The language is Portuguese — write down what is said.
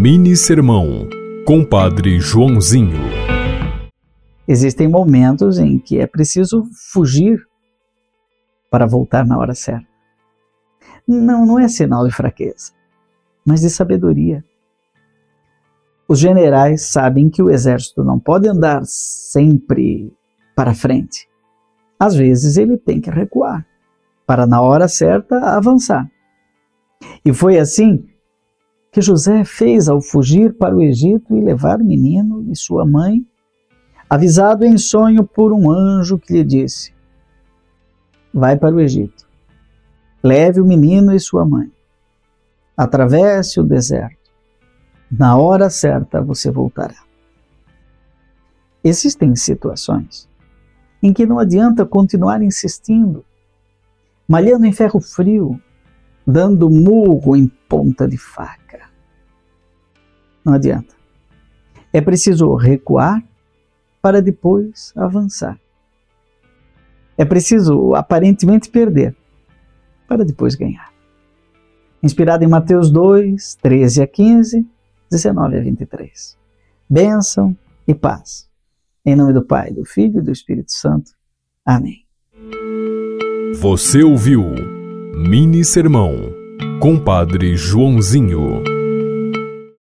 Mini Sermão, Compadre Joãozinho. Existem momentos em que é preciso fugir para voltar na hora certa. Não, não é sinal de fraqueza, mas de sabedoria. Os generais sabem que o exército não pode andar sempre para frente. Às vezes ele tem que recuar para na hora certa avançar. E foi assim que José fez ao fugir para o Egito e levar o menino e sua mãe, avisado em sonho por um anjo que lhe disse: Vai para o Egito, leve o menino e sua mãe, atravesse o deserto, na hora certa você voltará. Existem situações em que não adianta continuar insistindo, malhando em ferro frio, dando murro em ponta de faca. Não adianta. É preciso recuar para depois avançar. É preciso aparentemente perder para depois ganhar. Inspirado em Mateus 2, 13 a 15, 19 a 23. Bênção e paz. Em nome do Pai, do Filho e do Espírito Santo. Amém. Você ouviu Mini Sermão, Compadre Joãozinho.